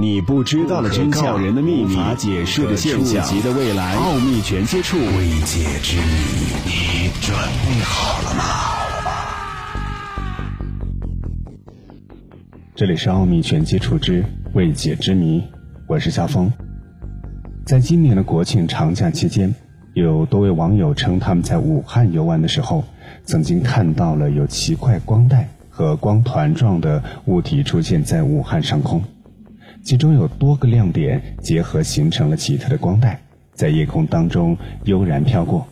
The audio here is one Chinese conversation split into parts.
你不知道的真相，人的秘密，无解释的现象，级的未来，奥秘全接触，未解之谜，你准备好了吗？这里是奥秘全接触之未解之谜，我是肖峰。在今年的国庆长假期间，有多位网友称他们在武汉游玩的时候，曾经看到了有奇怪光带和光团状的物体出现在武汉上空。其中有多个亮点结合形成了奇特的光带，在夜空当中悠然飘过；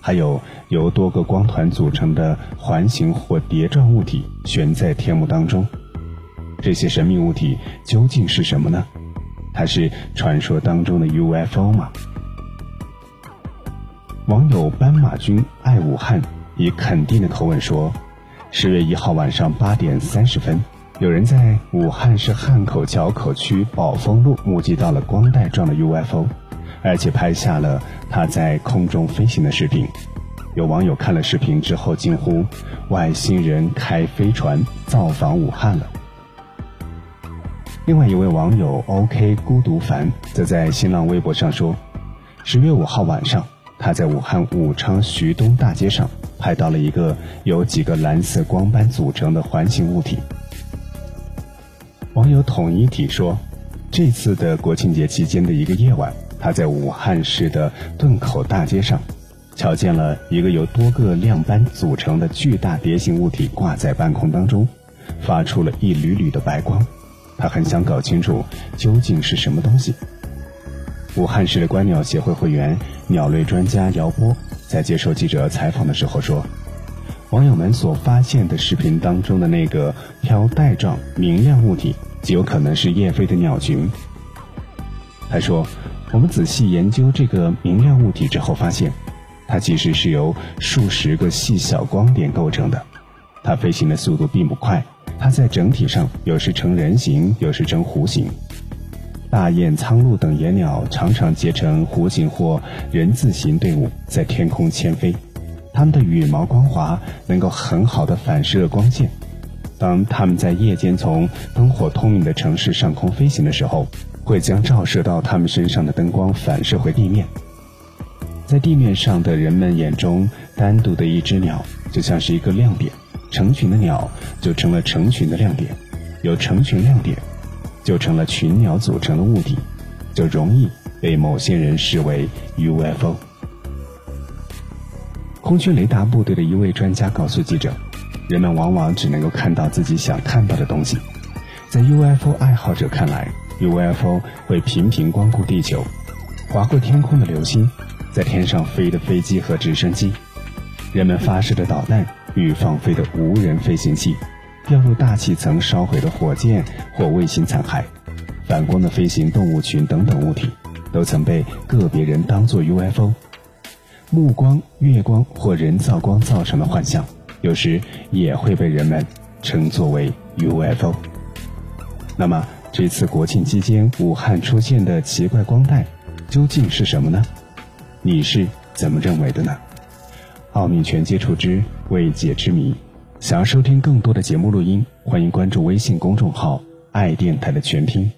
还有由多个光团组成的环形或碟状物体悬在天幕当中。这些神秘物体究竟是什么呢？它是传说当中的 UFO 吗？网友斑马君爱武汉以肯定的口吻说：“十月一号晚上八点三十分。”有人在武汉市汉口硚口区宝丰路目击到了光带状的 UFO，而且拍下了它在空中飞行的视频。有网友看了视频之后惊呼：“外星人开飞船造访武汉了！”另外一位网友 OK 孤独凡则在新浪微博上说：“十月五号晚上，他在武汉武昌徐东大街上拍到了一个由几个蓝色光斑组成的环形物体。”网友统一体说，这次的国庆节期间的一个夜晚，他在武汉市的顿口大街上，瞧见了一个由多个亮斑组成的巨大蝶形物体挂在半空当中，发出了一缕缕的白光。他很想搞清楚究竟是什么东西。武汉市的观鸟协会会员、鸟类专家姚波在接受记者采访的时候说。网友们所发现的视频当中的那个飘带状明亮物体，极有可能是夜飞的鸟群。他说：“我们仔细研究这个明亮物体之后，发现它其实是由数十个细小光点构成的。它飞行的速度并不快，它在整体上有时呈人形，有时呈弧形。大雁、苍鹭等野鸟常常结成弧形或人字形队伍，在天空迁飞。”它们的羽毛光滑，能够很好的反射光线。当它们在夜间从灯火通明的城市上空飞行的时候，会将照射到它们身上的灯光反射回地面。在地面上的人们眼中，单独的一只鸟就像是一个亮点，成群的鸟就成了成群的亮点，有成群亮点，就成了群鸟组成的物体，就容易被某些人视为 UFO。空军雷达部队的一位专家告诉记者：“人们往往只能够看到自己想看到的东西。在 UFO 爱好者看来，UFO 会频频光顾地球，划过天空的流星，在天上飞的飞机和直升机，人们发射的导弹与放飞的无人飞行器，掉入大气层烧毁的火箭或卫星残骸，反光的飞行动物群等等物体，都曾被个别人当作 UFO。”目光、月光或人造光造成的幻象，有时也会被人们称作为 UFO。那么，这次国庆期间武汉出现的奇怪光带，究竟是什么呢？你是怎么认为的呢？奥秘全接触之未解之谜。想要收听更多的节目录音，欢迎关注微信公众号“爱电台”的全拼。